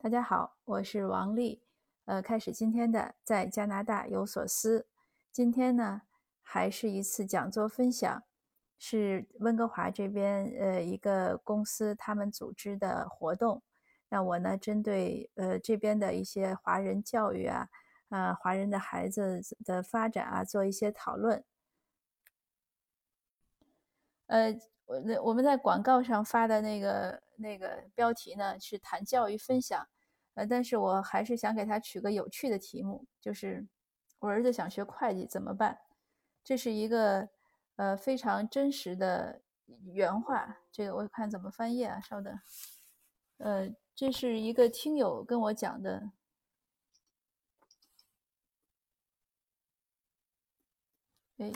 大家好，我是王丽。呃，开始今天的在加拿大有所思。今天呢，还是一次讲座分享，是温哥华这边呃一个公司他们组织的活动。那我呢，针对呃这边的一些华人教育啊，呃华人的孩子的发展啊，做一些讨论。呃，我那我们在广告上发的那个那个标题呢是谈教育分享，呃，但是我还是想给他取个有趣的题目，就是我儿子想学会计怎么办？这是一个呃非常真实的原话，这个我看怎么翻译啊？稍等，呃，这是一个听友跟我讲的，哎。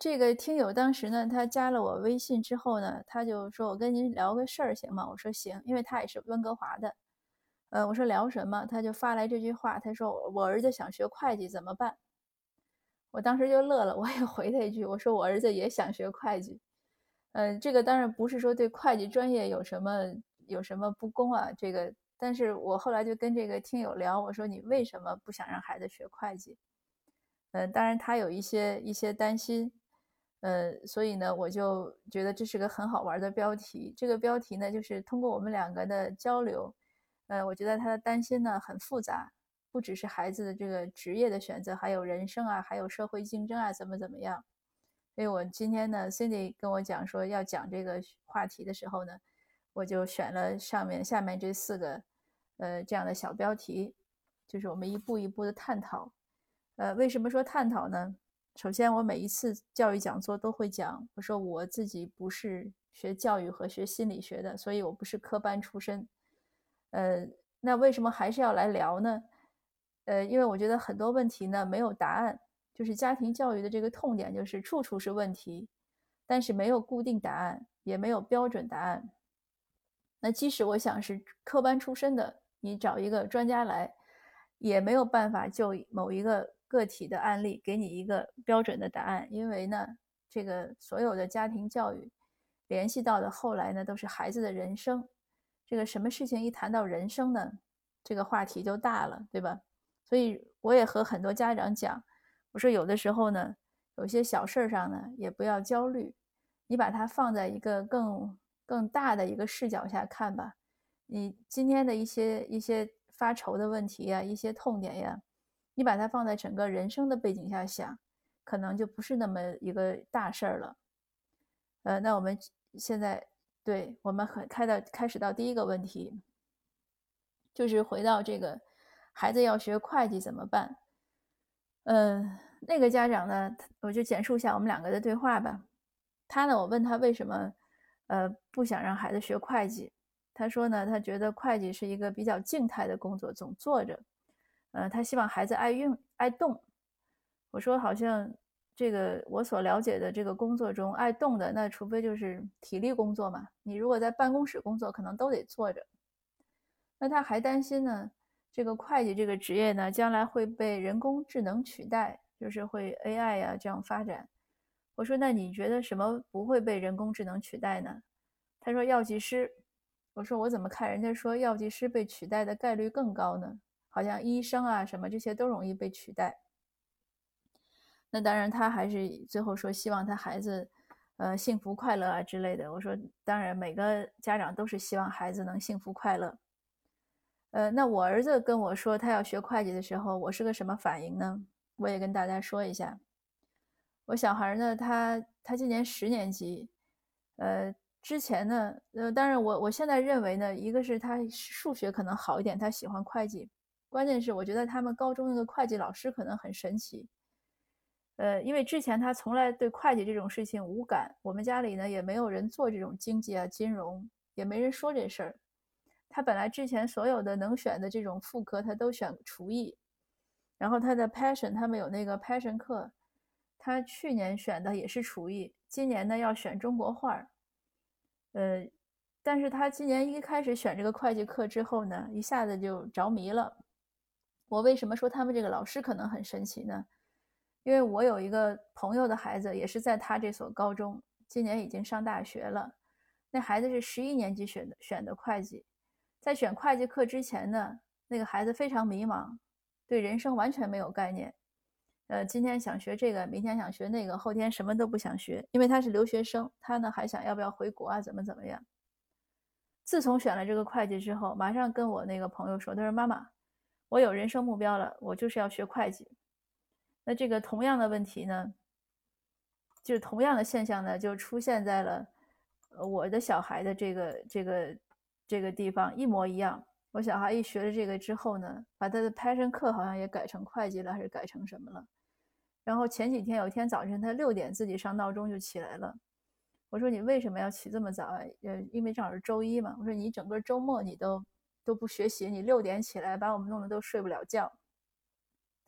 这个听友当时呢，他加了我微信之后呢，他就说：“我跟您聊个事儿行吗？”我说：“行。”因为他也是温哥华的。呃，我说聊什么？他就发来这句话，他说：“我儿子想学会计怎么办？”我当时就乐了，我也回他一句：“我说我儿子也想学会计。”呃，这个当然不是说对会计专业有什么有什么不公啊，这个。但是我后来就跟这个听友聊，我说：“你为什么不想让孩子学会计？”嗯，当然他有一些一些担心。呃，所以呢，我就觉得这是个很好玩的标题。这个标题呢，就是通过我们两个的交流，呃，我觉得他的担心呢很复杂，不只是孩子的这个职业的选择，还有人生啊，还有社会竞争啊，怎么怎么样。所以我今天呢，Cindy 跟我讲说要讲这个话题的时候呢，我就选了上面下面这四个，呃，这样的小标题，就是我们一步一步的探讨。呃，为什么说探讨呢？首先，我每一次教育讲座都会讲，我说我自己不是学教育和学心理学的，所以我不是科班出身。呃，那为什么还是要来聊呢？呃，因为我觉得很多问题呢没有答案，就是家庭教育的这个痛点就是处处是问题，但是没有固定答案，也没有标准答案。那即使我想是科班出身的，你找一个专家来，也没有办法就某一个。个体的案例给你一个标准的答案，因为呢，这个所有的家庭教育联系到的后来呢，都是孩子的人生。这个什么事情一谈到人生呢，这个话题就大了，对吧？所以我也和很多家长讲，我说有的时候呢，有些小事儿上呢，也不要焦虑，你把它放在一个更更大的一个视角下看吧。你今天的一些一些发愁的问题呀，一些痛点呀。你把它放在整个人生的背景下想，可能就不是那么一个大事儿了。呃，那我们现在对我们很开到开始到第一个问题，就是回到这个孩子要学会计怎么办？嗯，那个家长呢，我就简述一下我们两个的对话吧。他呢，我问他为什么呃不想让孩子学会计，他说呢，他觉得会计是一个比较静态的工作，总坐着。呃，他希望孩子爱运爱动。我说，好像这个我所了解的这个工作中，爱动的那除非就是体力工作嘛。你如果在办公室工作，可能都得坐着。那他还担心呢，这个会计这个职业呢，将来会被人工智能取代，就是会 AI 呀这样发展。我说，那你觉得什么不会被人工智能取代呢？他说药剂师。我说我怎么看人家说药剂师被取代的概率更高呢？好像医生啊什么这些都容易被取代。那当然，他还是最后说希望他孩子，呃，幸福快乐啊之类的。我说，当然每个家长都是希望孩子能幸福快乐。呃，那我儿子跟我说他要学会计的时候，我是个什么反应呢？我也跟大家说一下。我小孩呢，他他今年十年级，呃。之前呢，呃，当然我我现在认为呢，一个是他数学可能好一点，他喜欢会计。关键是我觉得他们高中那个会计老师可能很神奇，呃，因为之前他从来对会计这种事情无感，我们家里呢也没有人做这种经济啊金融，也没人说这事儿。他本来之前所有的能选的这种副科，他都选厨艺，然后他的 passion，他们有那个 passion 课，他去年选的也是厨艺，今年呢要选中国画儿。呃，但是他今年一开始选这个会计课之后呢，一下子就着迷了。我为什么说他们这个老师可能很神奇呢？因为我有一个朋友的孩子也是在他这所高中，今年已经上大学了。那孩子是十一年级选的选的会计，在选会计课之前呢，那个孩子非常迷茫，对人生完全没有概念。呃，今天想学这个，明天想学那个，后天什么都不想学，因为他是留学生，他呢还想要不要回国啊，怎么怎么样。自从选了这个会计之后，马上跟我那个朋友说，他说妈妈，我有人生目标了，我就是要学会计。那这个同样的问题呢，就是同样的现象呢，就出现在了我的小孩的这个这个这个地方，一模一样。我小孩一学了这个之后呢，把他的 passion 课好像也改成会计了，还是改成什么了？然后前几天有一天早晨，他六点自己上闹钟就起来了。我说你为什么要起这么早啊？呃，因为正好是周一嘛。我说你整个周末你都都不学习，你六点起来把我们弄得都睡不了觉。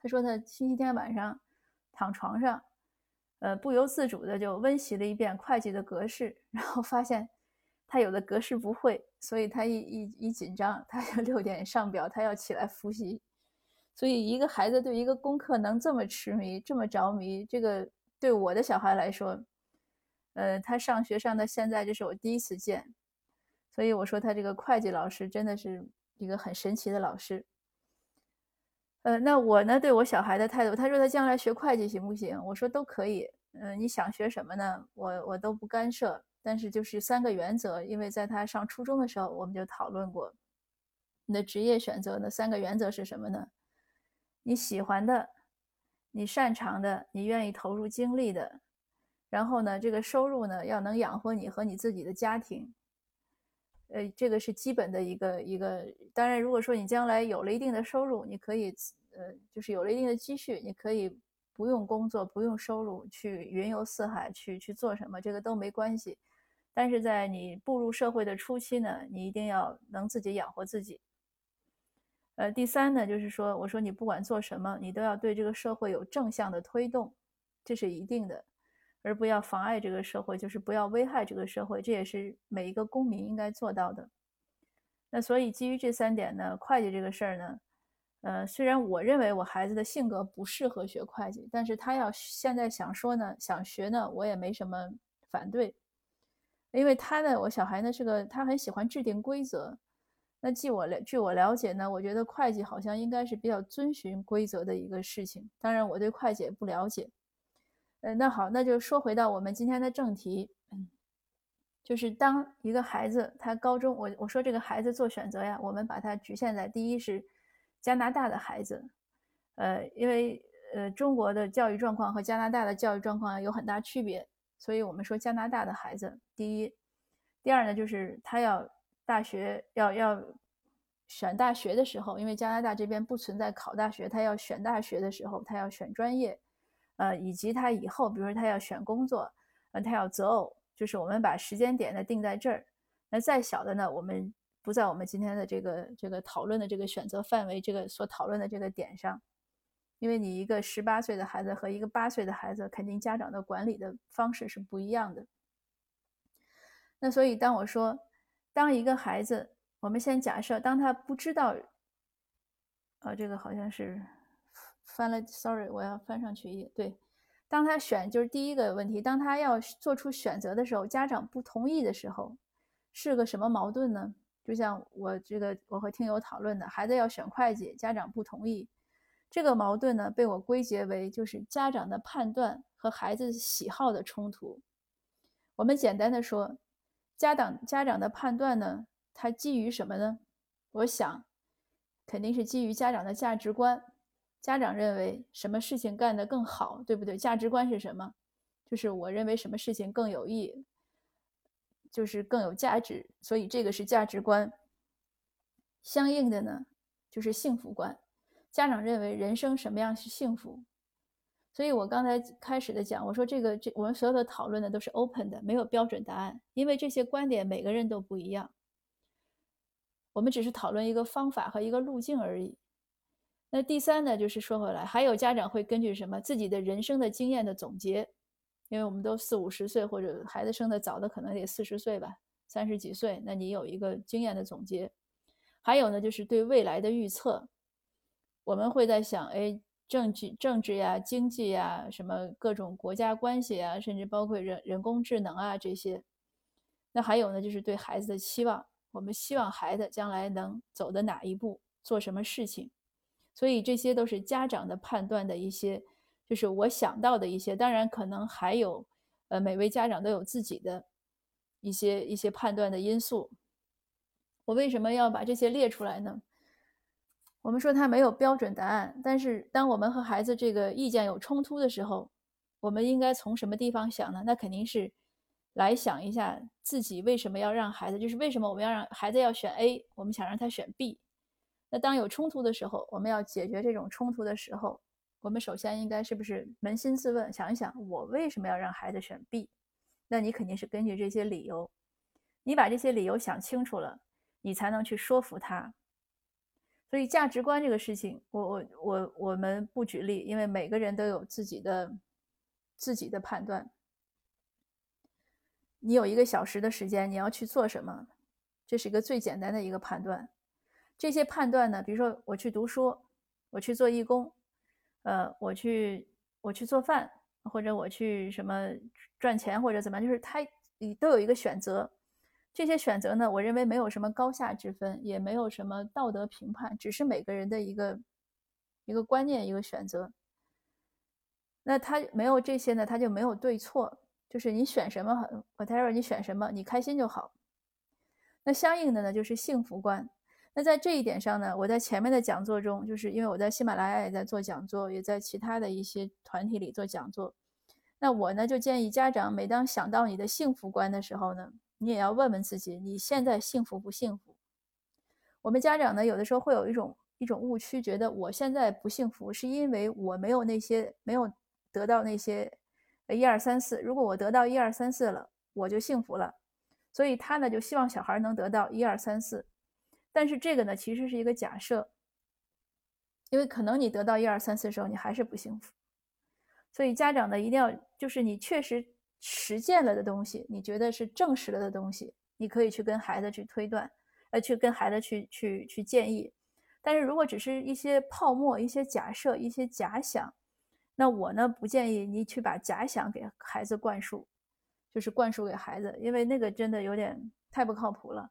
他说他星期天晚上躺床上，呃，不由自主的就温习了一遍会计的格式，然后发现他有的格式不会，所以他一一一紧张，他就六点上表，他要起来复习。所以，一个孩子对一个功课能这么痴迷、这么着迷，这个对我的小孩来说，呃，他上学上到现在，这是我第一次见。所以我说，他这个会计老师真的是一个很神奇的老师。呃，那我呢，对我小孩的态度，他说他将来学会计行不行？我说都可以。嗯，你想学什么呢？我我都不干涉。但是就是三个原则，因为在他上初中的时候，我们就讨论过，你的职业选择的三个原则是什么呢？你喜欢的，你擅长的，你愿意投入精力的，然后呢，这个收入呢要能养活你和你自己的家庭，呃，这个是基本的一个一个。当然，如果说你将来有了一定的收入，你可以呃，就是有了一定的积蓄，你可以不用工作，不用收入去云游四海，去去做什么，这个都没关系。但是在你步入社会的初期呢，你一定要能自己养活自己。呃，第三呢，就是说，我说你不管做什么，你都要对这个社会有正向的推动，这是一定的，而不要妨碍这个社会，就是不要危害这个社会，这也是每一个公民应该做到的。那所以基于这三点呢，会计这个事儿呢，呃，虽然我认为我孩子的性格不适合学会计，但是他要现在想说呢，想学呢，我也没什么反对，因为他呢，我小孩呢是个他很喜欢制定规则。那据我了，据我了解呢，我觉得会计好像应该是比较遵循规则的一个事情。当然，我对会计也不了解。呃，那好，那就说回到我们今天的正题，嗯就是当一个孩子他高中，我我说这个孩子做选择呀，我们把它局限在第一是加拿大的孩子，呃，因为呃中国的教育状况和加拿大的教育状况有很大区别，所以我们说加拿大的孩子第一，第二呢就是他要。大学要要选大学的时候，因为加拿大这边不存在考大学，他要选大学的时候，他要选专业，呃，以及他以后，比如说他要选工作，呃，他要择偶，就是我们把时间点呢定在这儿。那再小的呢，我们不在我们今天的这个这个讨论的这个选择范围，这个所讨论的这个点上，因为你一个十八岁的孩子和一个八岁的孩子，肯定家长的管理的方式是不一样的。那所以当我说。当一个孩子，我们先假设，当他不知道，呃，这个好像是翻了，sorry，我要翻上去一。对，当他选，就是第一个问题，当他要做出选择的时候，家长不同意的时候，是个什么矛盾呢？就像我这个，我和听友讨论的，孩子要选会计，家长不同意，这个矛盾呢，被我归结为就是家长的判断和孩子喜好的冲突。我们简单的说。家长家长的判断呢？他基于什么呢？我想，肯定是基于家长的价值观。家长认为什么事情干得更好，对不对？价值观是什么？就是我认为什么事情更有益，就是更有价值。所以这个是价值观。相应的呢，就是幸福观。家长认为人生什么样是幸福？所以我刚才开始的讲，我说这个这我们所有的讨论呢都是 open 的，没有标准答案，因为这些观点每个人都不一样。我们只是讨论一个方法和一个路径而已。那第三呢，就是说回来，还有家长会根据什么自己的人生的经验的总结，因为我们都四五十岁，或者孩子生的早的可能得四十岁吧，三十几岁，那你有一个经验的总结。还有呢，就是对未来的预测，我们会在想，哎。政治、政治呀，经济呀，什么各种国家关系啊，甚至包括人人工智能啊这些，那还有呢，就是对孩子的期望，我们希望孩子将来能走的哪一步，做什么事情。所以这些都是家长的判断的一些，就是我想到的一些。当然，可能还有，呃，每位家长都有自己的一些一些判断的因素。我为什么要把这些列出来呢？我们说他没有标准答案，但是当我们和孩子这个意见有冲突的时候，我们应该从什么地方想呢？那肯定是来想一下自己为什么要让孩子，就是为什么我们要让孩子要选 A，我们想让他选 B。那当有冲突的时候，我们要解决这种冲突的时候，我们首先应该是不是扪心自问，想一想我为什么要让孩子选 B？那你肯定是根据这些理由，你把这些理由想清楚了，你才能去说服他。所以价值观这个事情，我我我我们不举例，因为每个人都有自己的自己的判断。你有一个小时的时间，你要去做什么？这是一个最简单的一个判断。这些判断呢，比如说我去读书，我去做义工，呃，我去我去做饭，或者我去什么赚钱或者怎么样，就是他都有一个选择。这些选择呢，我认为没有什么高下之分，也没有什么道德评判，只是每个人的一个一个观念，一个选择。那他没有这些呢，他就没有对错，就是你选什么，whatever，你选什么，你开心就好。那相应的呢，就是幸福观。那在这一点上呢，我在前面的讲座中，就是因为我在喜马拉雅也在做讲座，也在其他的一些团体里做讲座。那我呢，就建议家长，每当想到你的幸福观的时候呢。你也要问问自己，你现在幸福不幸福？我们家长呢，有的时候会有一种一种误区，觉得我现在不幸福，是因为我没有那些没有得到那些一二三四。如果我得到一二三四了，我就幸福了。所以他呢，就希望小孩能得到一二三四。但是这个呢，其实是一个假设，因为可能你得到一二三四的时候，你还是不幸福。所以家长呢，一定要就是你确实。实践了的东西，你觉得是证实了的东西，你可以去跟孩子去推断，呃，去跟孩子去去去建议。但是如果只是一些泡沫、一些假设、一些假想，那我呢不建议你去把假想给孩子灌输，就是灌输给孩子，因为那个真的有点太不靠谱了。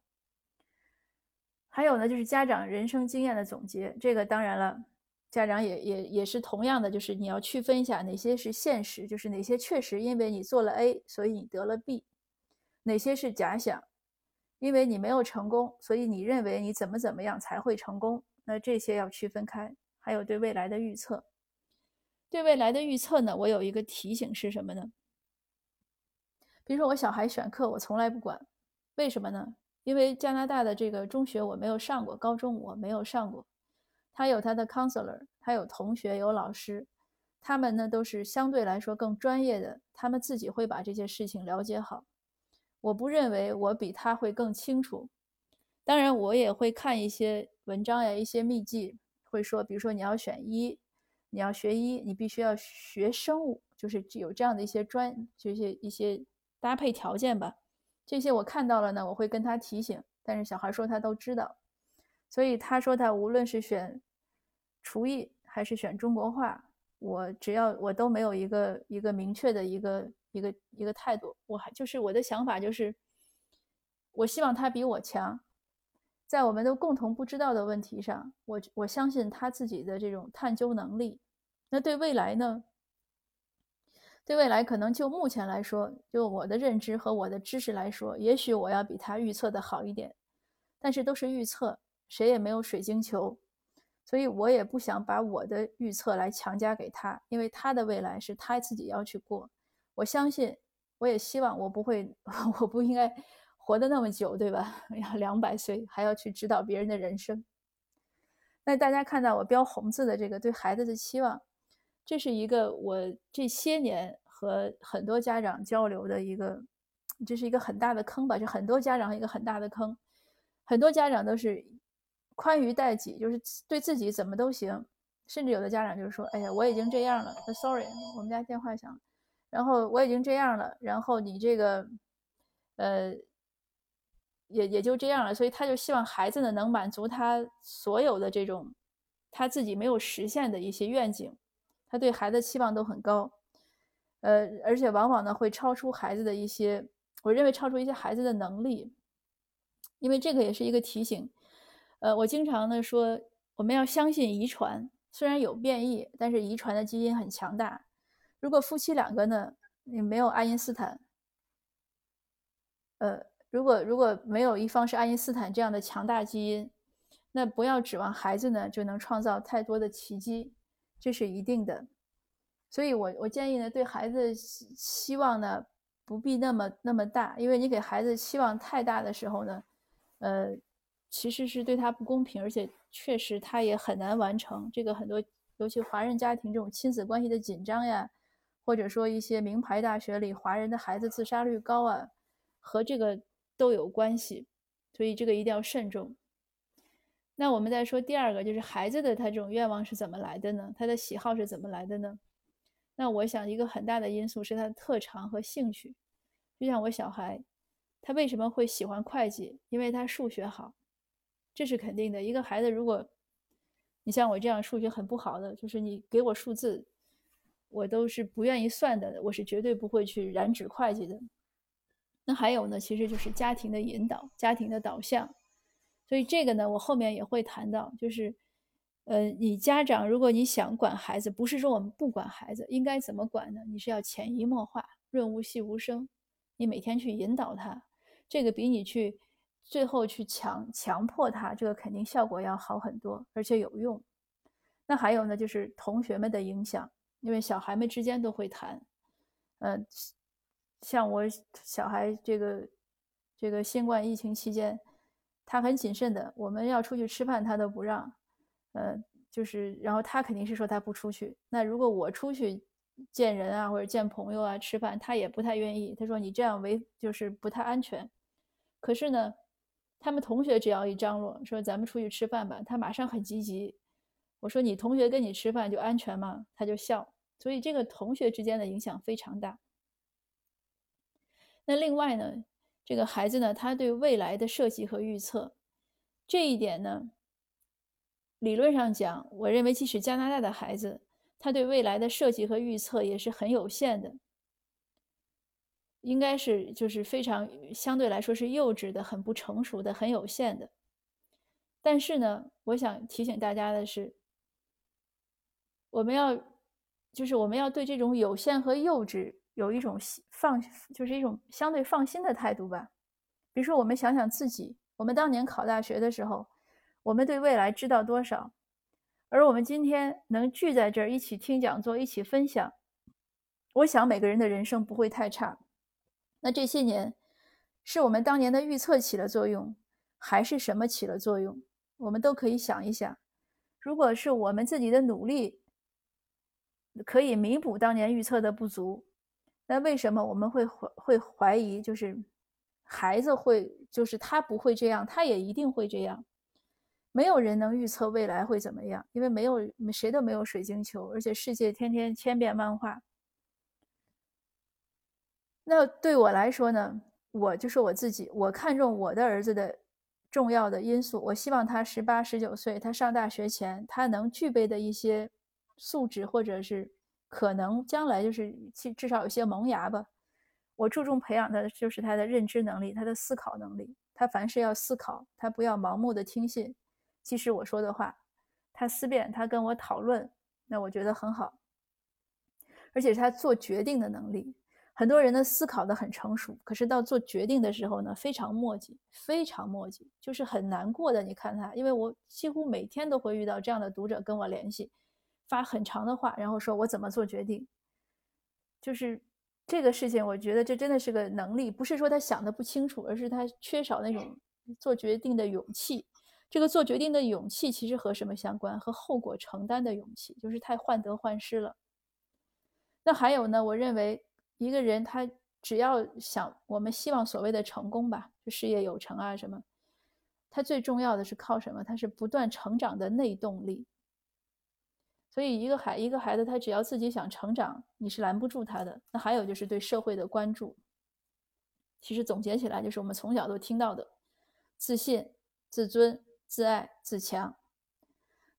还有呢，就是家长人生经验的总结，这个当然了。家长也也也是同样的，就是你要区分一下哪些是现实，就是哪些确实因为你做了 A，所以你得了 B，哪些是假想，因为你没有成功，所以你认为你怎么怎么样才会成功，那这些要区分开。还有对未来的预测，对未来的预测呢，我有一个提醒是什么呢？比如说我小孩选课，我从来不管，为什么呢？因为加拿大的这个中学我没有上过，高中我没有上过。他有他的 counselor，他有同学，有老师，他们呢都是相对来说更专业的，他们自己会把这些事情了解好。我不认为我比他会更清楚。当然，我也会看一些文章呀，一些秘籍，会说，比如说你要选医，你要学医，你必须要学生物，就是有这样的一些专，这些一些搭配条件吧。这些我看到了呢，我会跟他提醒。但是小孩说他都知道，所以他说他无论是选。厨艺还是选中国画，我只要我都没有一个一个明确的一个一个一个态度，我还就是我的想法就是，我希望他比我强，在我们都共同不知道的问题上，我我相信他自己的这种探究能力。那对未来呢？对未来可能就目前来说，就我的认知和我的知识来说，也许我要比他预测的好一点，但是都是预测，谁也没有水晶球。所以我也不想把我的预测来强加给他，因为他的未来是他自己要去过。我相信，我也希望我不会，我不应该活得那么久，对吧？要两百岁还要去指导别人的人生。那大家看到我标红字的这个对孩子的期望，这是一个我这些年和很多家长交流的一个，这是一个很大的坑吧？就很多家长一个很大的坑，很多家长都是。宽于待己，就是对自己怎么都行，甚至有的家长就是说：“哎呀，我已经这样了，sorry，我们家电话响了，然后我已经这样了，然后你这个，呃，也也就这样了。”所以他就希望孩子呢能满足他所有的这种他自己没有实现的一些愿景，他对孩子期望都很高，呃，而且往往呢会超出孩子的一些我认为超出一些孩子的能力，因为这个也是一个提醒。呃，我经常呢说，我们要相信遗传，虽然有变异，但是遗传的基因很强大。如果夫妻两个呢，你没有爱因斯坦，呃，如果如果没有一方是爱因斯坦这样的强大基因，那不要指望孩子呢就能创造太多的奇迹，这是一定的。所以我我建议呢，对孩子希希望呢不必那么那么大，因为你给孩子期望太大的时候呢，呃。其实是对他不公平，而且确实他也很难完成这个。很多尤其华人家庭这种亲子关系的紧张呀，或者说一些名牌大学里华人的孩子自杀率高啊，和这个都有关系。所以这个一定要慎重。那我们再说第二个，就是孩子的他这种愿望是怎么来的呢？他的喜好是怎么来的呢？那我想一个很大的因素是他的特长和兴趣。就像我小孩，他为什么会喜欢会计？因为他数学好。这是肯定的。一个孩子，如果你像我这样数学很不好的，就是你给我数字，我都是不愿意算的，我是绝对不会去染指会计的。那还有呢，其实就是家庭的引导、家庭的导向。所以这个呢，我后面也会谈到，就是，呃，你家长如果你想管孩子，不是说我们不管孩子，应该怎么管呢？你是要潜移默化、润物细无声，你每天去引导他，这个比你去。最后去强强迫他，这个肯定效果要好很多，而且有用。那还有呢，就是同学们的影响，因为小孩们之间都会谈。嗯，像我小孩这个这个新冠疫情期间，他很谨慎的，我们要出去吃饭他都不让。呃，就是然后他肯定是说他不出去。那如果我出去见人啊或者见朋友啊吃饭，他也不太愿意。他说你这样违就是不太安全。可是呢。他们同学只要一张罗说咱们出去吃饭吧，他马上很积极。我说你同学跟你吃饭就安全吗？他就笑。所以这个同学之间的影响非常大。那另外呢，这个孩子呢，他对未来的设计和预测这一点呢，理论上讲，我认为即使加拿大的孩子，他对未来的设计和预测也是很有限的。应该是就是非常相对来说是幼稚的、很不成熟的、很有限的。但是呢，我想提醒大家的是，我们要就是我们要对这种有限和幼稚有一种放，就是一种相对放心的态度吧。比如说，我们想想自己，我们当年考大学的时候，我们对未来知道多少？而我们今天能聚在这儿一起听讲座、一起分享，我想每个人的人生不会太差。那这些年，是我们当年的预测起了作用，还是什么起了作用？我们都可以想一想。如果是我们自己的努力可以弥补当年预测的不足，那为什么我们会怀会怀疑？就是孩子会，就是他不会这样，他也一定会这样。没有人能预测未来会怎么样，因为没有谁都没有水晶球，而且世界天天千变万化。那对我来说呢，我就是我自己，我看中我的儿子的重要的因素，我希望他十八、十九岁，他上大学前，他能具备的一些素质，或者是可能将来就是至至少有些萌芽吧。我注重培养的就是他的认知能力，他的思考能力。他凡事要思考，他不要盲目的听信，即使我说的话，他思辨，他跟我讨论，那我觉得很好。而且是他做决定的能力。很多人呢思考的很成熟，可是到做决定的时候呢，非常磨叽，非常磨叽，就是很难过的。你看他，因为我几乎每天都会遇到这样的读者跟我联系，发很长的话，然后说我怎么做决定。就是这个事情，我觉得这真的是个能力，不是说他想的不清楚，而是他缺少那种做决定的勇气。这个做决定的勇气其实和什么相关？和后果承担的勇气，就是太患得患失了。那还有呢？我认为。一个人他只要想，我们希望所谓的成功吧，就事业有成啊什么，他最重要的是靠什么？他是不断成长的内动力。所以一个孩一个孩子，他只要自己想成长，你是拦不住他的。那还有就是对社会的关注。其实总结起来，就是我们从小都听到的：自信、自尊、自爱、自强。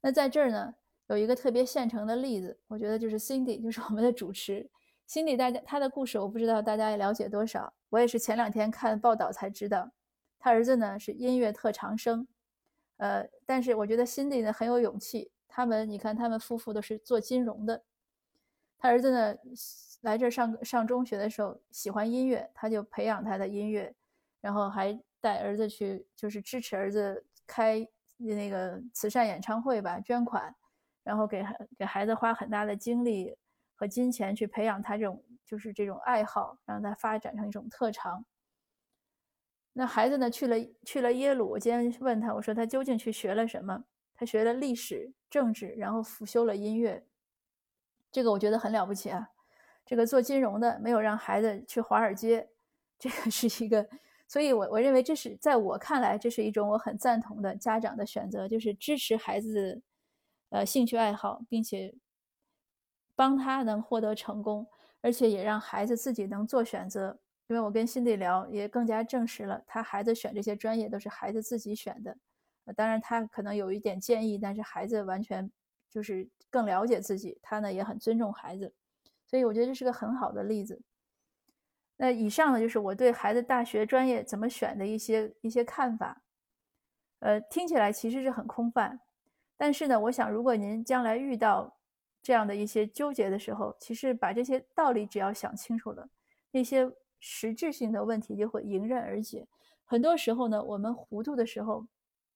那在这儿呢，有一个特别现成的例子，我觉得就是 Cindy，就是我们的主持。Cindy 大家他的故事我不知道大家也了解多少，我也是前两天看报道才知道，他儿子呢是音乐特长生，呃，但是我觉得 Cindy 呢很有勇气。他们你看，他们夫妇都是做金融的，他儿子呢来这上上中学的时候喜欢音乐，他就培养他的音乐，然后还带儿子去就是支持儿子开那个慈善演唱会吧，捐款，然后给给孩子花很大的精力。和金钱去培养他这种就是这种爱好，让他发展成一种特长。那孩子呢去了去了耶鲁，我今天问他，我说他究竟去学了什么？他学了历史、政治，然后辅修了音乐。这个我觉得很了不起啊！这个做金融的没有让孩子去华尔街，这个是一个，所以我我认为这是在我看来，这是一种我很赞同的家长的选择，就是支持孩子呃兴趣爱好，并且。帮他能获得成功，而且也让孩子自己能做选择。因为我跟辛迪聊，也更加证实了他孩子选这些专业都是孩子自己选的。当然他可能有一点建议，但是孩子完全就是更了解自己，他呢也很尊重孩子，所以我觉得这是个很好的例子。那以上呢就是我对孩子大学专业怎么选的一些一些看法。呃，听起来其实是很空泛，但是呢，我想如果您将来遇到。这样的一些纠结的时候，其实把这些道理只要想清楚了，那些实质性的问题就会迎刃而解。很多时候呢，我们糊涂的时候，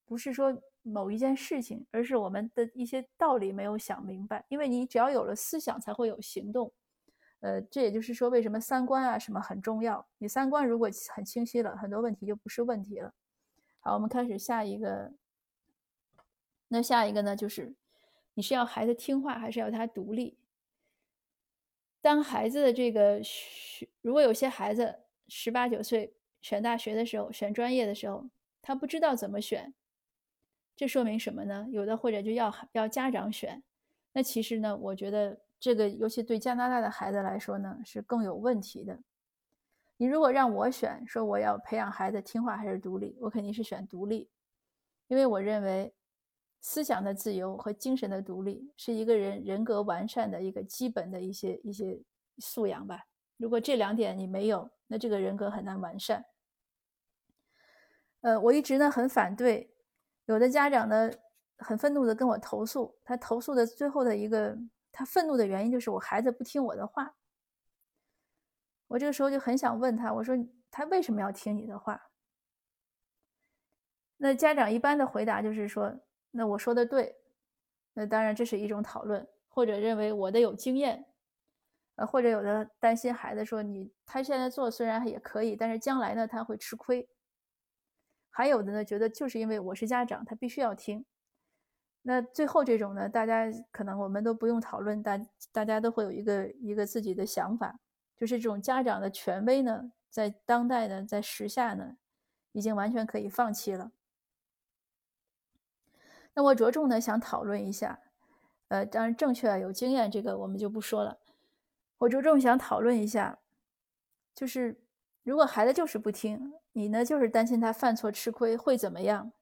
不是说某一件事情，而是我们的一些道理没有想明白。因为你只要有了思想，才会有行动。呃，这也就是说，为什么三观啊什么很重要。你三观如果很清晰了，很多问题就不是问题了。好，我们开始下一个。那下一个呢，就是。你是要孩子听话，还是要他独立？当孩子的这个学，如果有些孩子十八九岁选大学的时候，选专业的时候，他不知道怎么选，这说明什么呢？有的或者就要要家长选。那其实呢，我觉得这个尤其对加拿大的孩子来说呢，是更有问题的。你如果让我选，说我要培养孩子听话还是独立，我肯定是选独立，因为我认为。思想的自由和精神的独立是一个人人格完善的一个基本的一些一些素养吧。如果这两点你没有，那这个人格很难完善。呃，我一直呢很反对，有的家长呢很愤怒的跟我投诉，他投诉的最后的一个他愤怒的原因就是我孩子不听我的话。我这个时候就很想问他，我说他为什么要听你的话？那家长一般的回答就是说。那我说的对，那当然这是一种讨论，或者认为我的有经验，呃，或者有的担心孩子说你他现在做虽然也可以，但是将来呢他会吃亏。还有的呢觉得就是因为我是家长，他必须要听。那最后这种呢，大家可能我们都不用讨论，大大家都会有一个一个自己的想法，就是这种家长的权威呢，在当代呢，在时下呢，已经完全可以放弃了。那我着重呢想讨论一下，呃，当然正确啊有经验这个我们就不说了。我着重想讨论一下，就是如果孩子就是不听，你呢就是担心他犯错吃亏会怎么样？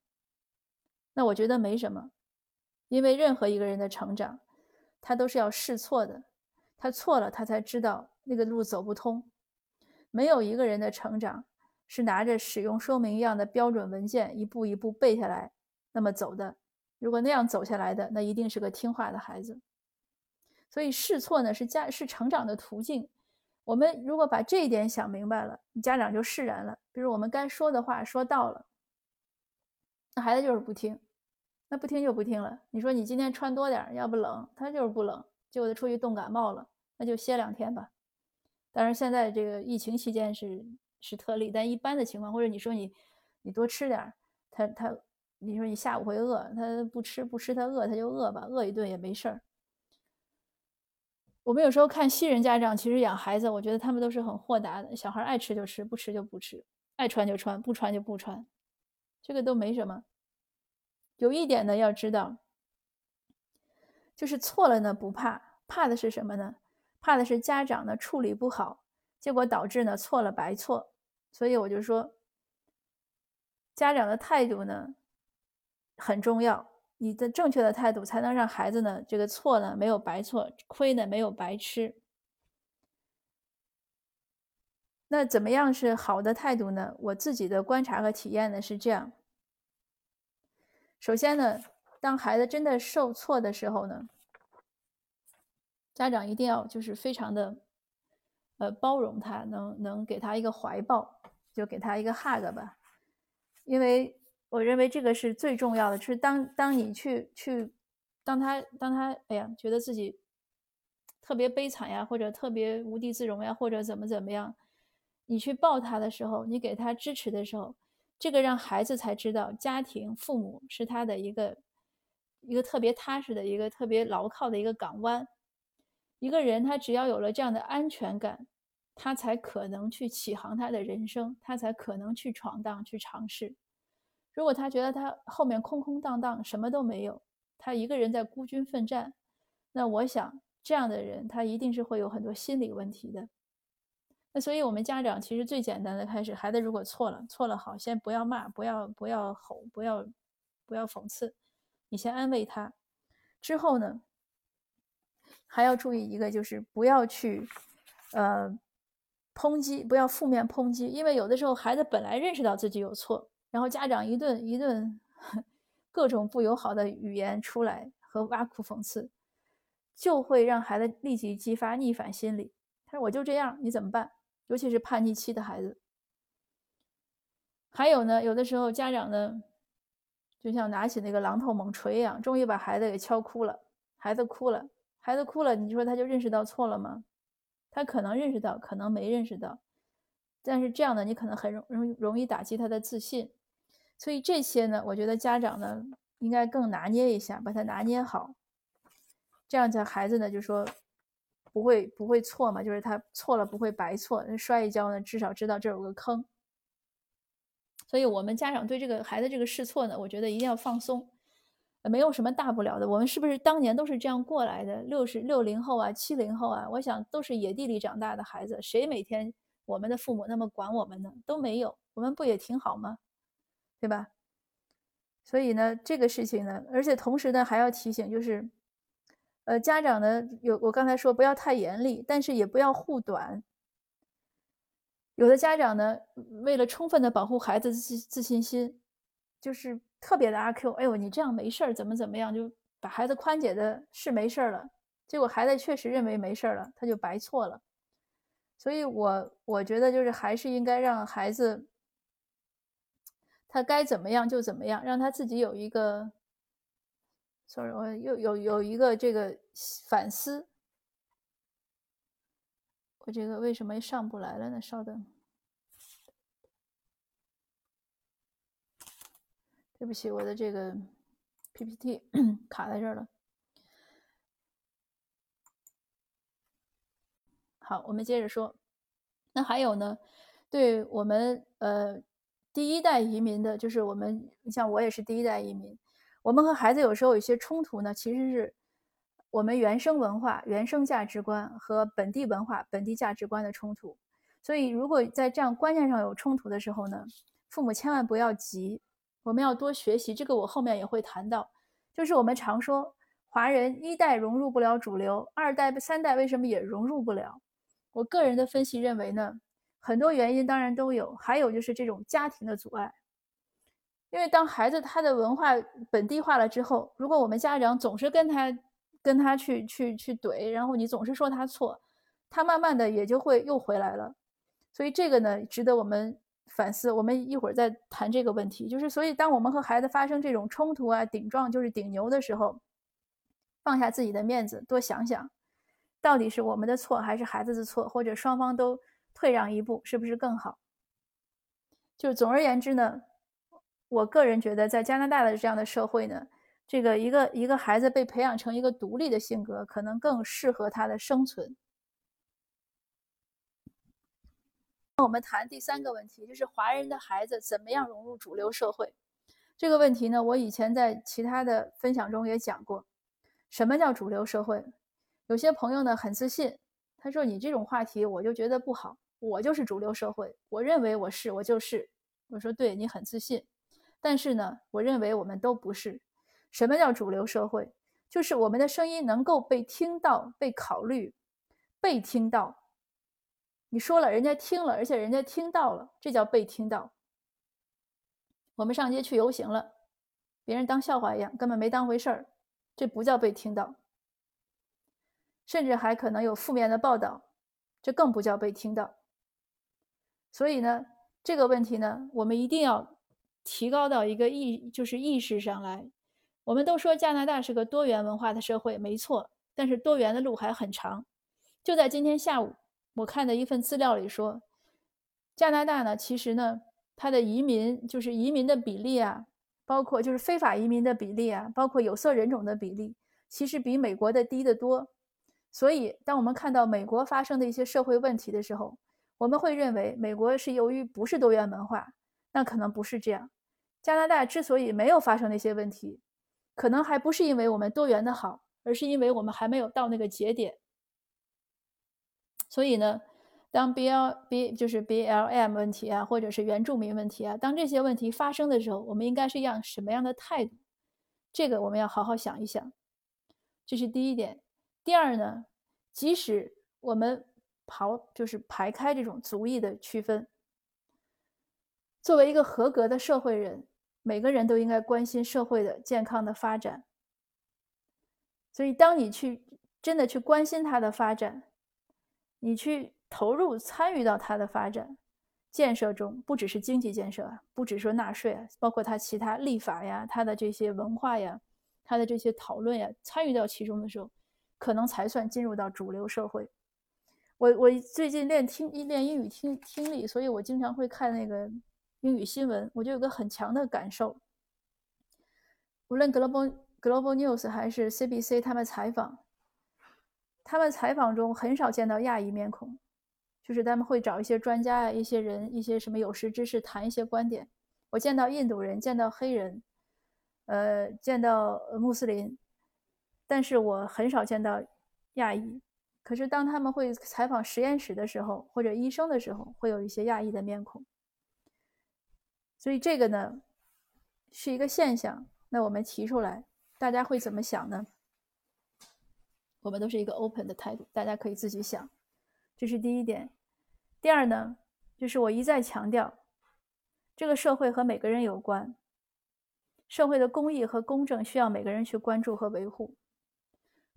那我觉得没什么，因为任何一个人的成长，他都是要试错的，他错了他才知道那个路走不通。没有一个人的成长是拿着使用说明一样的标准文件一步一步背下来那么走的。如果那样走下来的，那一定是个听话的孩子。所以试错呢是家是成长的途径。我们如果把这一点想明白了，你家长就释然了。比如我们该说的话说到了，那孩子就是不听，那不听就不听了。你说你今天穿多点，要不冷，他就是不冷，结果他出去冻感冒了，那就歇两天吧。当然现在这个疫情期间是是特例，但一般的情况，或者你说你你多吃点，他他。你说你下午会饿，他不吃不吃，他饿他就饿吧，饿一顿也没事儿。我们有时候看新人家长，其实养孩子，我觉得他们都是很豁达的，小孩爱吃就吃，不吃就不吃，爱穿就穿，不穿就不穿，这个都没什么。有一点呢，要知道，就是错了呢不怕，怕的是什么呢？怕的是家长呢处理不好，结果导致呢错了白错。所以我就说，家长的态度呢。很重要，你的正确的态度才能让孩子呢，这个错呢没有白错，亏呢没有白吃。那怎么样是好的态度呢？我自己的观察和体验呢是这样。首先呢，当孩子真的受挫的时候呢，家长一定要就是非常的，呃，包容他，能能给他一个怀抱，就给他一个 hug 吧。因为我认为这个是最重要的，就是当当你去去，当他当他哎呀觉得自己特别悲惨呀，或者特别无地自容呀，或者怎么怎么样。你去抱他的时候，你给他支持的时候，这个让孩子才知道，家庭父母是他的一个一个特别踏实的一个特别牢靠的一个港湾。一个人他只要有了这样的安全感，他才可能去起航他的人生，他才可能去闯荡去尝试。如果他觉得他后面空空荡荡，什么都没有，他一个人在孤军奋战，那我想这样的人他一定是会有很多心理问题的。那所以，我们家长其实最简单的开始，孩子如果错了，错了好，先不要骂，不要不要吼，不要不要讽刺，你先安慰他。之后呢，还要注意一个，就是不要去呃抨击，不要负面抨击，因为有的时候孩子本来认识到自己有错，然后家长一顿一顿 各种不友好的语言出来和挖苦讽刺，就会让孩子立即激发逆反心理。他说：“我就这样，你怎么办？”尤其是叛逆期的孩子，还有呢，有的时候家长呢，就像拿起那个榔头猛锤一样，终于把孩子给敲哭了。孩子哭了，孩子哭了，你说他就认识到错了吗？他可能认识到，可能没认识到。但是这样的你可能很容容容易打击他的自信。所以这些呢，我觉得家长呢应该更拿捏一下，把它拿捏好。这样子孩子呢就说。不会不会错嘛？就是他错了不会白错，摔一跤呢，至少知道这有个坑。所以，我们家长对这个孩子这个试错呢，我觉得一定要放松，没有什么大不了的。我们是不是当年都是这样过来的？六十六零后啊，七零后啊，我想都是野地里长大的孩子，谁每天我们的父母那么管我们呢？都没有，我们不也挺好吗？对吧？所以呢，这个事情呢，而且同时呢，还要提醒就是。呃，家长呢有我刚才说不要太严厉，但是也不要护短。有的家长呢，为了充分的保护孩子自自信心，就是特别的阿 Q。哎呦，你这样没事儿，怎么怎么样，就把孩子宽解的是没事儿了。结果孩子确实认为没事儿了，他就白错了。所以我我觉得就是还是应该让孩子，他该怎么样就怎么样，让他自己有一个。sorry，我又有有一个这个反思，我这个为什么上不来了呢？稍等，对不起，我的这个 PPT 卡在这儿了。好，我们接着说。那还有呢？对我们呃第一代移民的，就是我们，像我也是第一代移民。我们和孩子有时候有些冲突呢，其实是我们原生文化、原生价值观和本地文化、本地价值观的冲突。所以，如果在这样观念上有冲突的时候呢，父母千万不要急，我们要多学习。这个我后面也会谈到，就是我们常说华人一代融入不了主流，二代、三代为什么也融入不了？我个人的分析认为呢，很多原因当然都有，还有就是这种家庭的阻碍。因为当孩子他的文化本地化了之后，如果我们家长总是跟他跟他去去去怼，然后你总是说他错，他慢慢的也就会又回来了。所以这个呢，值得我们反思。我们一会儿再谈这个问题。就是所以，当我们和孩子发生这种冲突啊、顶撞，就是顶牛的时候，放下自己的面子，多想想，到底是我们的错还是孩子的错，或者双方都退让一步，是不是更好？就是总而言之呢。我个人觉得，在加拿大的这样的社会呢，这个一个一个孩子被培养成一个独立的性格，可能更适合他的生存。那我们谈第三个问题，就是华人的孩子怎么样融入主流社会？这个问题呢，我以前在其他的分享中也讲过。什么叫主流社会？有些朋友呢很自信，他说：“你这种话题我就觉得不好，我就是主流社会，我认为我是，我就是。”我说：“对你很自信。”但是呢，我认为我们都不是。什么叫主流社会？就是我们的声音能够被听到、被考虑、被听到。你说了，人家听了，而且人家听到了，这叫被听到。我们上街去游行了，别人当笑话一样，根本没当回事儿，这不叫被听到。甚至还可能有负面的报道，这更不叫被听到。所以呢，这个问题呢，我们一定要提高到一个意，就是意识上来。我们都说加拿大是个多元文化的社会，没错，但是多元的路还很长。就在今天下午。我看的一份资料里说，加拿大呢，其实呢，它的移民就是移民的比例啊，包括就是非法移民的比例啊，包括有色人种的比例，其实比美国的低得多。所以，当我们看到美国发生的一些社会问题的时候，我们会认为美国是由于不是多元文化，那可能不是这样。加拿大之所以没有发生那些问题，可能还不是因为我们多元的好，而是因为我们还没有到那个节点。所以呢，当 B L B 就是 B L M 问题啊，或者是原住民问题啊，当这些问题发生的时候，我们应该是一样什么样的态度？这个我们要好好想一想。这是第一点。第二呢，即使我们刨就是排开这种族裔的区分，作为一个合格的社会人，每个人都应该关心社会的健康的发展。所以，当你去真的去关心它的发展，你去投入参与到它的发展建设中，不只是经济建设啊，不只是说纳税啊，包括它其他立法呀、它的这些文化呀、它的这些讨论呀，参与到其中的时候，可能才算进入到主流社会。我我最近练听练英语听听力，所以我经常会看那个英语新闻，我就有个很强的感受。无论 Global Global News 还是 CBC，他们采访。他们采访中很少见到亚裔面孔，就是他们会找一些专家啊、一些人、一些什么有识之士谈一些观点。我见到印度人，见到黑人，呃，见到穆斯林，但是我很少见到亚裔。可是当他们会采访实验室的时候，或者医生的时候，会有一些亚裔的面孔。所以这个呢，是一个现象。那我们提出来，大家会怎么想呢？我们都是一个 open 的态度，大家可以自己想，这是第一点。第二呢，就是我一再强调，这个社会和每个人有关，社会的公益和公正需要每个人去关注和维护。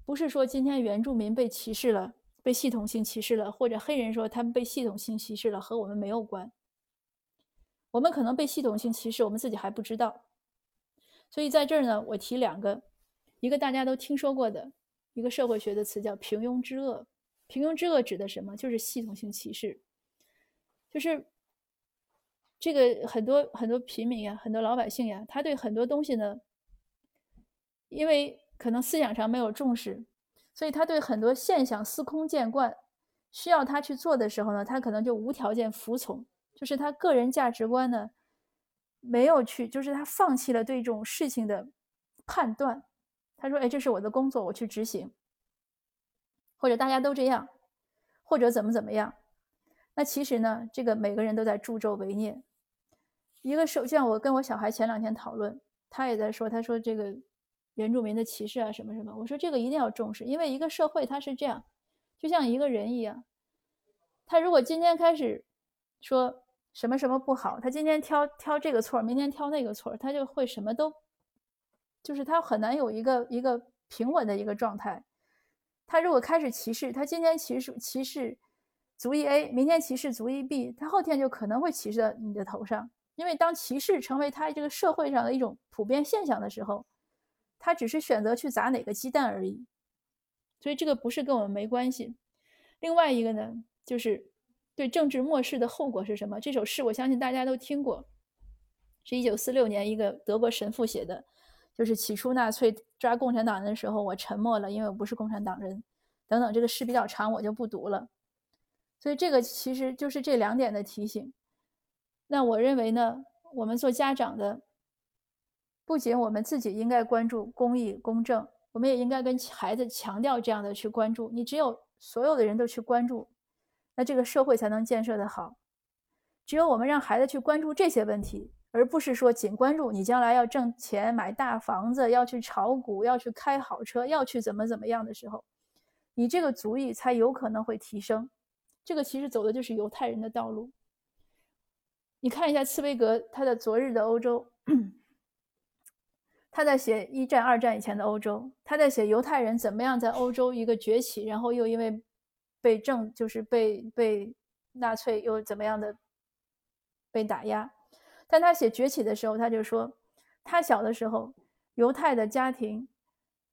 不是说今天原住民被歧视了，被系统性歧视了，或者黑人说他们被系统性歧视了，和我们没有关。我们可能被系统性歧视，我们自己还不知道。所以在这儿呢，我提两个，一个大家都听说过的。一个社会学的词叫“平庸之恶”，平庸之恶指的什么？就是系统性歧视，就是这个很多很多平民呀，很多老百姓呀，他对很多东西呢，因为可能思想上没有重视，所以他对很多现象司空见惯，需要他去做的时候呢，他可能就无条件服从，就是他个人价值观呢，没有去，就是他放弃了对这种事情的判断。他说：“哎，这是我的工作，我去执行。或者大家都这样，或者怎么怎么样。那其实呢，这个每个人都在助纣为虐。一个就像我跟我小孩前两天讨论，他也在说，他说这个原住民的歧视啊，什么什么。我说这个一定要重视，因为一个社会它是这样，就像一个人一样。他如果今天开始说什么什么不好，他今天挑挑这个错，明天挑那个错，他就会什么都。”就是他很难有一个一个平稳的一个状态。他如果开始歧视，他今天歧视歧视族裔 A，明天歧视族裔 B，他后天就可能会歧视到你的头上。因为当歧视成为他这个社会上的一种普遍现象的时候，他只是选择去砸哪个鸡蛋而已。所以这个不是跟我们没关系。另外一个呢，就是对政治漠视的后果是什么？这首诗我相信大家都听过，是一九四六年一个德国神父写的。就是起初纳粹抓共产党人的时候，我沉默了，因为我不是共产党人。等等，这个诗比较长，我就不读了。所以这个其实就是这两点的提醒。那我认为呢，我们做家长的，不仅我们自己应该关注公益公正，我们也应该跟孩子强调这样的去关注。你只有所有的人都去关注，那这个社会才能建设的好。只有我们让孩子去关注这些问题。而不是说仅关注你将来要挣钱买大房子，要去炒股，要去开好车，要去怎么怎么样的时候，你这个足矣才有可能会提升，这个其实走的就是犹太人的道路。你看一下茨威格他的《昨日的欧洲》，他在写一战、二战以前的欧洲，他在写犹太人怎么样在欧洲一个崛起，然后又因为被政就是被被纳粹又怎么样的被打压。但他写崛起的时候，他就说，他小的时候，犹太的家庭，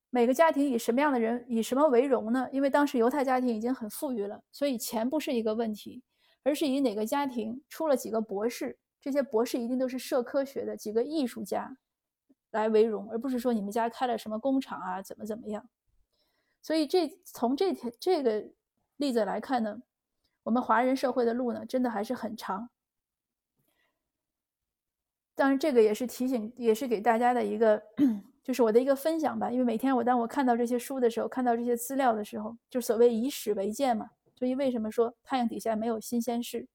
每个家庭以什么样的人，以什么为荣呢？因为当时犹太家庭已经很富裕了，所以钱不是一个问题，而是以哪个家庭出了几个博士，这些博士一定都是社科学的几个艺术家来为荣，而不是说你们家开了什么工厂啊，怎么怎么样。所以这从这条这个例子来看呢，我们华人社会的路呢，真的还是很长。当然，这个也是提醒，也是给大家的一个，就是我的一个分享吧。因为每天我当我看到这些书的时候，看到这些资料的时候，就所谓以史为鉴嘛。所以为什么说太阳底下没有新鲜事？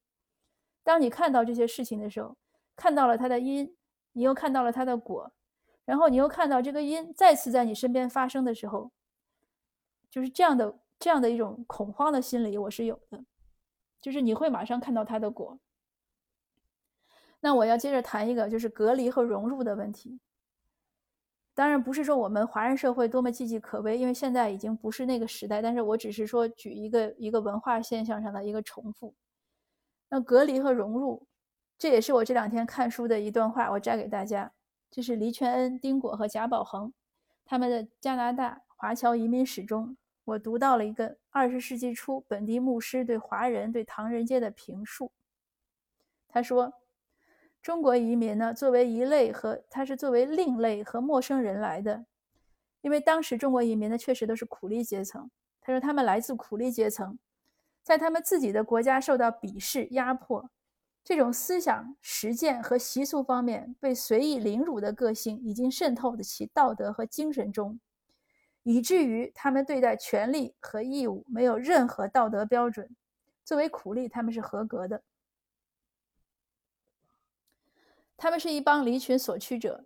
当你看到这些事情的时候，看到了它的因，你又看到了它的果，然后你又看到这个因再次在你身边发生的时候，就是这样的这样的一种恐慌的心理，我是有的，就是你会马上看到它的果。那我要接着谈一个，就是隔离和融入的问题。当然不是说我们华人社会多么岌岌可危，因为现在已经不是那个时代。但是我只是说举一个一个文化现象上的一个重复。那隔离和融入，这也是我这两天看书的一段话，我摘给大家。这是黎全恩、丁果和贾宝恒他们的加拿大华侨移民史中，我读到了一个二十世纪初本地牧师对华人对唐人街的评述。他说。中国移民呢，作为一类和他是作为另类和陌生人来的，因为当时中国移民呢确实都是苦力阶层。他说他们来自苦力阶层，在他们自己的国家受到鄙视压迫，这种思想实践和习俗方面被随意凌辱的个性已经渗透的其道德和精神中，以至于他们对待权利和义务没有任何道德标准。作为苦力，他们是合格的。他们是一帮离群所趋者，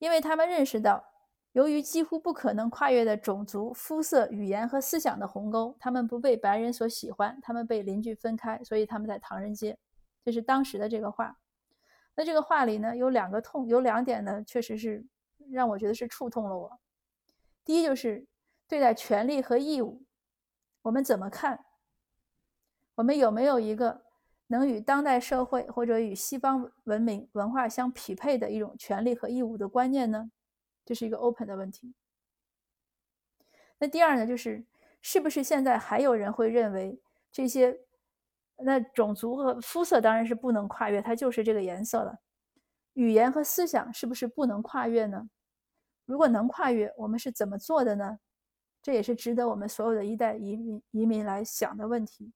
因为他们认识到，由于几乎不可能跨越的种族、肤色、语言和思想的鸿沟，他们不被白人所喜欢，他们被邻居分开，所以他们在唐人街。这是当时的这个话。那这个话里呢，有两个痛，有两点呢，确实是让我觉得是触痛了我。第一就是对待权利和义务，我们怎么看？我们有没有一个？能与当代社会或者与西方文明文化相匹配的一种权利和义务的观念呢？这是一个 open 的问题。那第二呢，就是是不是现在还有人会认为这些那种族和肤色当然是不能跨越，它就是这个颜色了。语言和思想是不是不能跨越呢？如果能跨越，我们是怎么做的呢？这也是值得我们所有的一代移民移民来想的问题。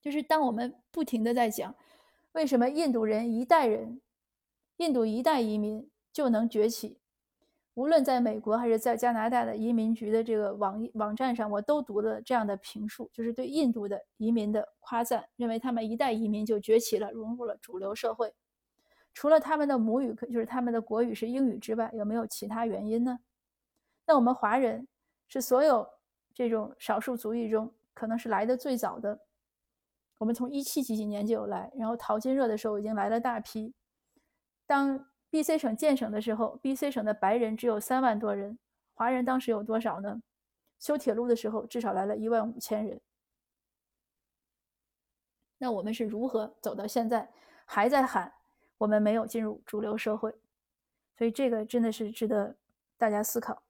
就是当我们不停的在讲，为什么印度人一代人，印度一代移民就能崛起？无论在美国还是在加拿大的移民局的这个网网站上，我都读了这样的评述，就是对印度的移民的夸赞，认为他们一代移民就崛起了，融入了主流社会。除了他们的母语，就是他们的国语是英语之外，有没有其他原因呢？那我们华人是所有这种少数族裔中，可能是来的最早的。我们从一七几几年就有来，然后淘金热的时候已经来了大批。当 B、C 省建省的时候，B、C 省的白人只有三万多人，华人当时有多少呢？修铁路的时候至少来了一万五千人。那我们是如何走到现在，还在喊我们没有进入主流社会？所以这个真的是值得大家思考。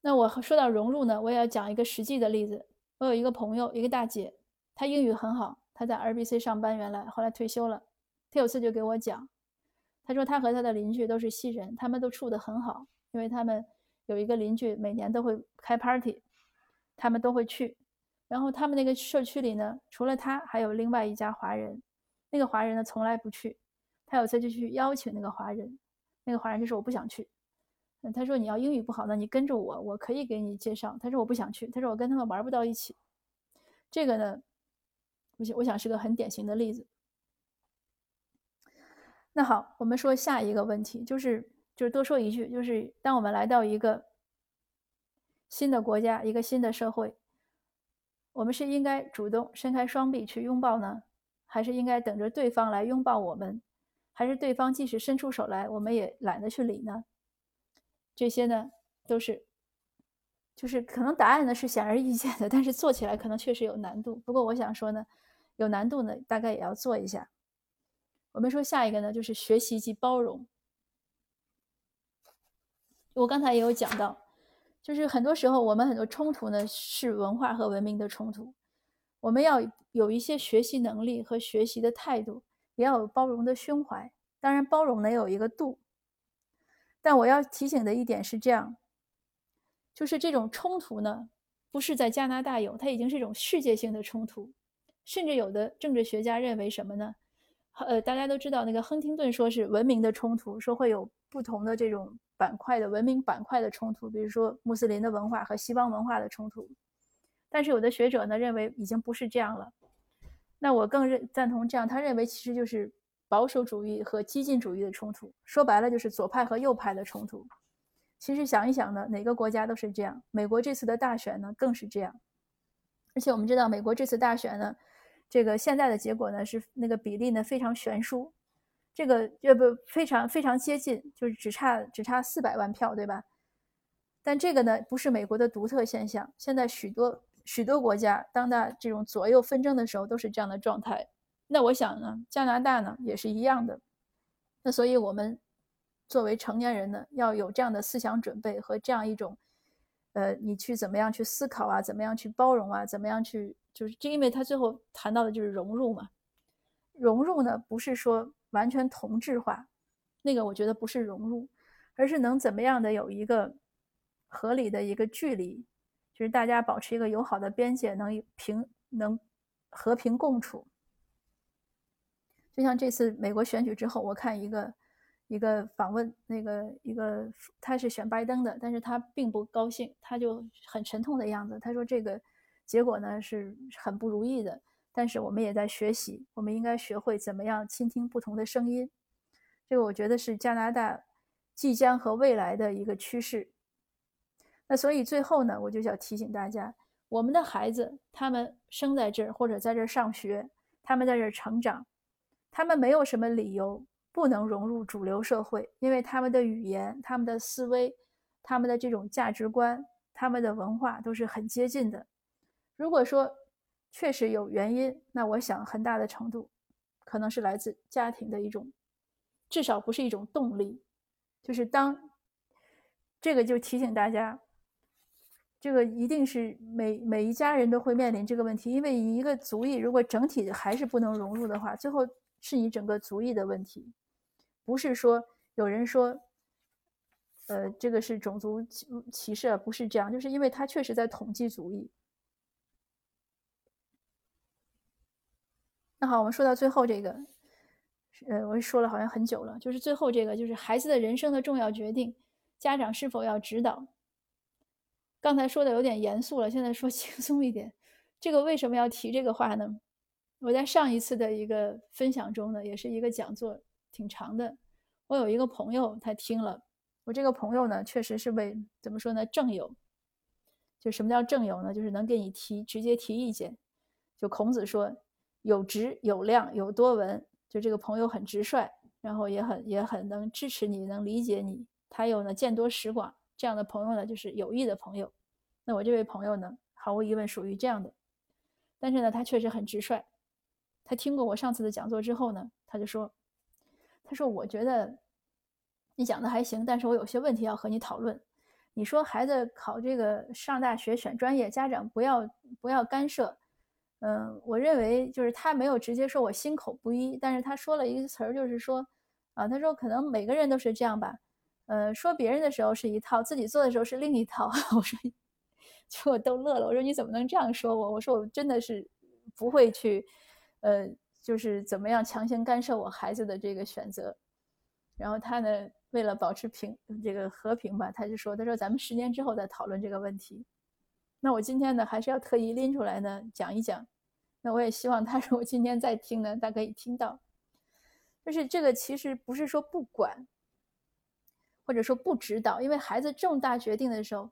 那我说到融入呢，我也要讲一个实际的例子。我有一个朋友，一个大姐，她英语很好，她在 RBC 上班，原来后来退休了。他有次就给我讲，他说他和他的邻居都是西人，他们都处得很好，因为他们有一个邻居每年都会开 party，他们都会去。然后他们那个社区里呢，除了他，还有另外一家华人，那个华人呢从来不去。他有次就去邀请那个华人，那个华人就说我不想去。他说：“你要英语不好呢，你跟着我，我可以给你介绍。”他说：“我不想去。”他说：“我跟他们玩不到一起。”这个呢，我想我想是个很典型的例子。那好，我们说下一个问题，就是就是多说一句，就是当我们来到一个新的国家、一个新的社会，我们是应该主动伸开双臂去拥抱呢，还是应该等着对方来拥抱我们？还是对方即使伸出手来，我们也懒得去理呢？这些呢，都是，就是可能答案呢是显而易见的，但是做起来可能确实有难度。不过我想说呢，有难度呢，大概也要做一下。我们说下一个呢，就是学习及包容。我刚才也有讲到。就是很多时候，我们很多冲突呢是文化和文明的冲突。我们要有一些学习能力和学习的态度，也要有包容的胸怀。当然，包容呢有一个度。但我要提醒的一点是这样：就是这种冲突呢，不是在加拿大有，它已经是一种世界性的冲突。甚至有的政治学家认为什么呢？呃，大家都知道那个亨廷顿说是文明的冲突，说会有不同的这种。板块的文明板块的冲突，比如说穆斯林的文化和西方文化的冲突，但是有的学者呢认为已经不是这样了。那我更认赞同这样，他认为其实就是保守主义和激进主义的冲突，说白了就是左派和右派的冲突。其实想一想呢，哪个国家都是这样，美国这次的大选呢更是这样。而且我们知道，美国这次大选呢，这个现在的结果呢是那个比例呢非常悬殊。这个呃不非常非常接近，就是只差只差四百万票，对吧？但这个呢不是美国的独特现象，现在许多许多国家当大这种左右纷争的时候都是这样的状态。那我想呢，加拿大呢也是一样的。那所以我们作为成年人呢，要有这样的思想准备和这样一种，呃，你去怎么样去思考啊，怎么样去包容啊，怎么样去就是，就因为他最后谈到的就是融入嘛。融入呢不是说。完全同质化，那个我觉得不是融入，而是能怎么样的有一个合理的一个距离，就是大家保持一个友好的边界，能平能和平共处。就像这次美国选举之后，我看一个一个访问，那个一个他是选拜登的，但是他并不高兴，他就很沉痛的样子。他说这个结果呢是很不如意的。但是我们也在学习，我们应该学会怎么样倾听不同的声音。这个我觉得是加拿大即将和未来的一个趋势。那所以最后呢，我就想提醒大家，我们的孩子他们生在这儿或者在这儿上学，他们在这儿成长，他们没有什么理由不能融入主流社会，因为他们的语言、他们的思维、他们的这种价值观、他们的文化都是很接近的。如果说，确实有原因，那我想很大的程度可能是来自家庭的一种，至少不是一种动力。就是当这个就提醒大家，这个一定是每每一家人都会面临这个问题，因为一个族裔如果整体还是不能融入的话，最后是你整个族裔的问题，不是说有人说，呃，这个是种族歧歧视，不是这样，就是因为他确实在统计族裔。那好，我们说到最后这个，呃，我说了好像很久了，就是最后这个，就是孩子的人生的重要决定，家长是否要指导？刚才说的有点严肃了，现在说 轻松一点。这个为什么要提这个话呢？我在上一次的一个分享中呢，也是一个讲座，挺长的。我有一个朋友，他听了，我这个朋友呢，确实是位怎么说呢，正友。就什么叫正友呢？就是能给你提直接提意见。就孔子说。有直有量有多闻，就这个朋友很直率，然后也很也很能支持你，能理解你。他有呢见多识广这样的朋友呢，就是有益的朋友。那我这位朋友呢，毫无疑问属于这样的。但是呢，他确实很直率。他听过我上次的讲座之后呢，他就说：“他说我觉得你讲的还行，但是我有些问题要和你讨论。你说孩子考这个上大学选专业，家长不要不要干涉。”嗯，我认为就是他没有直接说我心口不一，但是他说了一个词儿，就是说，啊，他说可能每个人都是这样吧，呃，说别人的时候是一套，自己做的时候是另一套。我说，就我都乐了。我说你怎么能这样说我？我说我真的是不会去，呃，就是怎么样强行干涉我孩子的这个选择。然后他呢，为了保持平这个和平吧，他就说，他说咱们十年之后再讨论这个问题。那我今天呢，还是要特意拎出来呢讲一讲。那我也希望他 如果今天在听呢，他可以听到。就是这个其实不是说不管，或者说不指导，因为孩子重大决定的时候，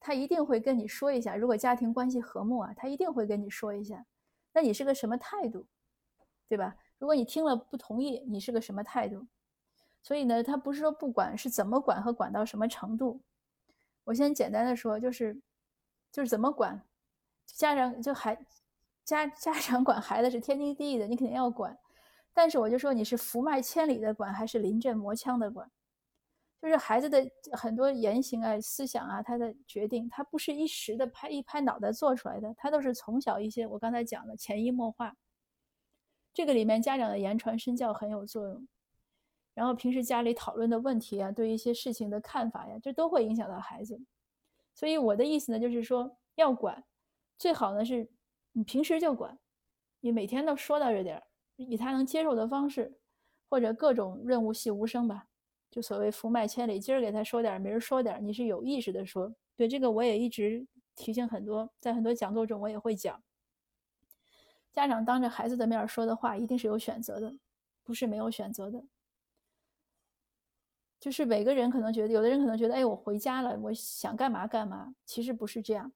他一定会跟你说一下。如果家庭关系和睦啊，他一定会跟你说一下。那你是个什么态度，对吧？如果你听了不同意，你是个什么态度？所以呢，他不是说不管，是怎么管和管到什么程度。我先简单的说，就是就是怎么管，家长就孩家家长管孩子是天经地义的，你肯定要管。但是我就说你是福脉千里的管，还是临阵磨枪的管？就是孩子的很多言行啊、思想啊，他的决定，他不是一时的拍一拍脑袋做出来的，他都是从小一些我刚才讲的潜移默化。这个里面家长的言传身教很有作用，然后平时家里讨论的问题啊，对一些事情的看法呀，这都会影响到孩子。所以我的意思呢，就是说要管，最好呢是你平时就管，你每天都说到这点儿。以他能接受的方式，或者各种润物细无声吧，就所谓福脉千里。今儿给他说点，明儿说点，你是有意识的说。对这个我也一直提醒很多，在很多讲座中我也会讲。家长当着孩子的面说的话，一定是有选择的，不是没有选择的。就是每个人可能觉得，有的人可能觉得，哎，我回家了，我想干嘛干嘛，其实不是这样。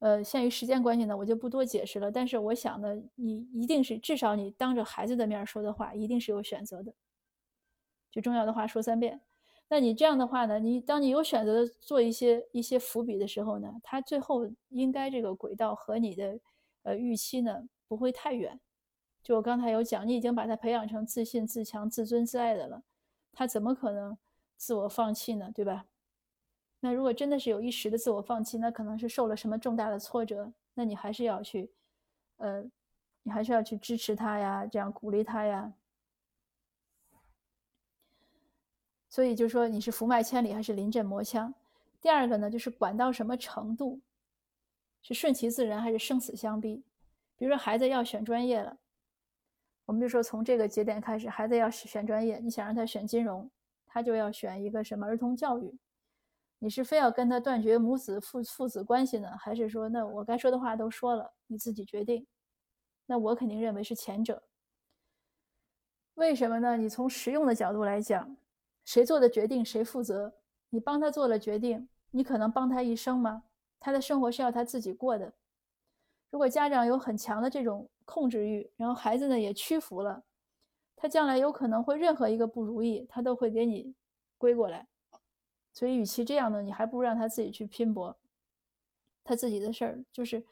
呃，限于时间关系呢，我就不多解释了。但是我想呢，你一定是至少你当着孩子的面说的话，一定是有选择的。就重要的话说三遍。那你这样的话呢，你当你有选择的做一些一些伏笔的时候呢，他最后应该这个轨道和你的呃预期呢不会太远。就我刚才有讲，你已经把他培养成自信、自强、自尊、自爱的了，他怎么可能自我放弃呢？对吧？那如果真的是有一时的自我放弃，那可能是受了什么重大的挫折，那你还是要去，呃，你还是要去支持他呀，这样鼓励他呀。所以就说你是福脉千里还是临阵磨枪？第二个呢，就是管到什么程度，是顺其自然还是生死相逼？比如说孩子要选专业了，我们就说从这个节点开始，孩子要选专业，你想让他选金融，他就要选一个什么儿童教育。你是非要跟他断绝母子父父子关系呢，还是说那我该说的话都说了，你自己决定？那我肯定认为是前者。为什么呢？你从实用的角度来讲，谁做的决定谁负责？你帮他做了决定，你可能帮他一生吗？他的生活是要他自己过的。如果家长有很强的这种控制欲，然后孩子呢也屈服了，他将来有可能会任何一个不如意，他都会给你归过来。所以，与其这样呢，你还不如让他自己去拼搏，他自己的事儿。就是，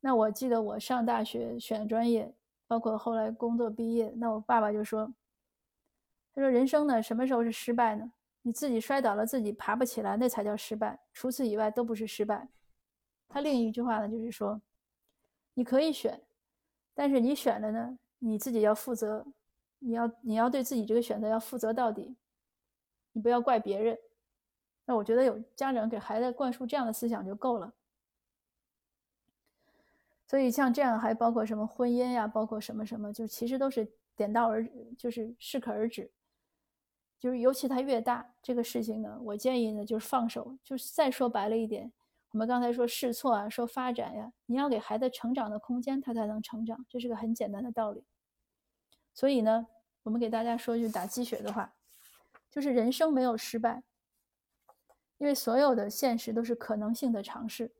那我记得我上大学选专业，包括后来工作毕业，那我爸爸就说：“他说人生呢，什么时候是失败呢？你自己摔倒了，自己爬不起来，那才叫失败。除此以外，都不是失败。”他另一句话呢，就是说：“你可以选，但是你选了呢，你自己要负责，你要你要对自己这个选择要负责到底，你不要怪别人。”那我觉得有家长给孩子灌输这样的思想就够了。所以像这样还包括什么婚姻呀，包括什么什么，就其实都是点到而就是适可而止。就是尤其他越大，这个事情呢，我建议呢就是放手。就是再说白了一点，我们刚才说试错啊，说发展呀，你要给孩子成长的空间，他才能成长，这是个很简单的道理。所以呢，我们给大家说句打鸡血的话，就是人生没有失败。因为所有的现实都是可能性的尝试，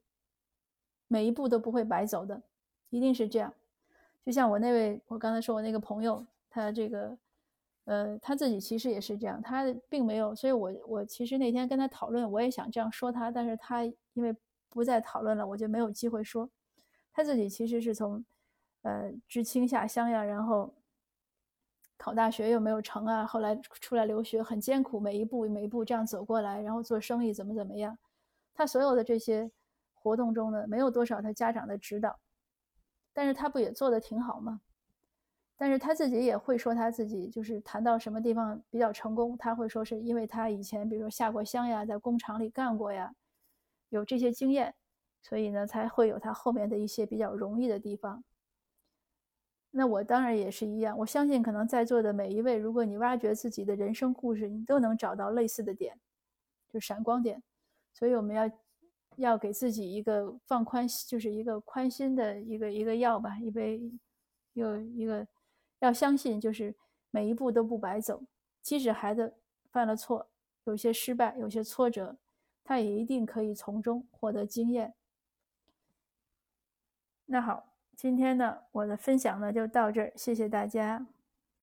每一步都不会白走的，一定是这样。就像我那位，我刚才说我那个朋友，他这个，呃，他自己其实也是这样，他并没有。所以我我其实那天跟他讨论，我也想这样说他，但是他因为不再讨论了，我就没有机会说。他自己其实是从，呃，知青下乡呀，然后。考大学又没有成啊，后来出来留学很艰苦，每一步每一步这样走过来，然后做生意怎么怎么样，他所有的这些活动中呢，没有多少他家长的指导，但是他不也做的挺好吗？但是他自己也会说他自己就是谈到什么地方比较成功，他会说是因为他以前比如说下过乡呀，在工厂里干过呀，有这些经验，所以呢才会有他后面的一些比较容易的地方。那我当然也是一样，我相信可能在座的每一位，如果你挖掘自己的人生故事，你都能找到类似的点，就闪光点。所以我们要要给自己一个放宽，就是一个宽心的一个一个药吧，一杯又一个要相信，就是每一步都不白走。即使孩子犯了错，有些失败，有些挫折，他也一定可以从中获得经验。那好，今天呢，我的分享呢就到这儿，谢谢大家。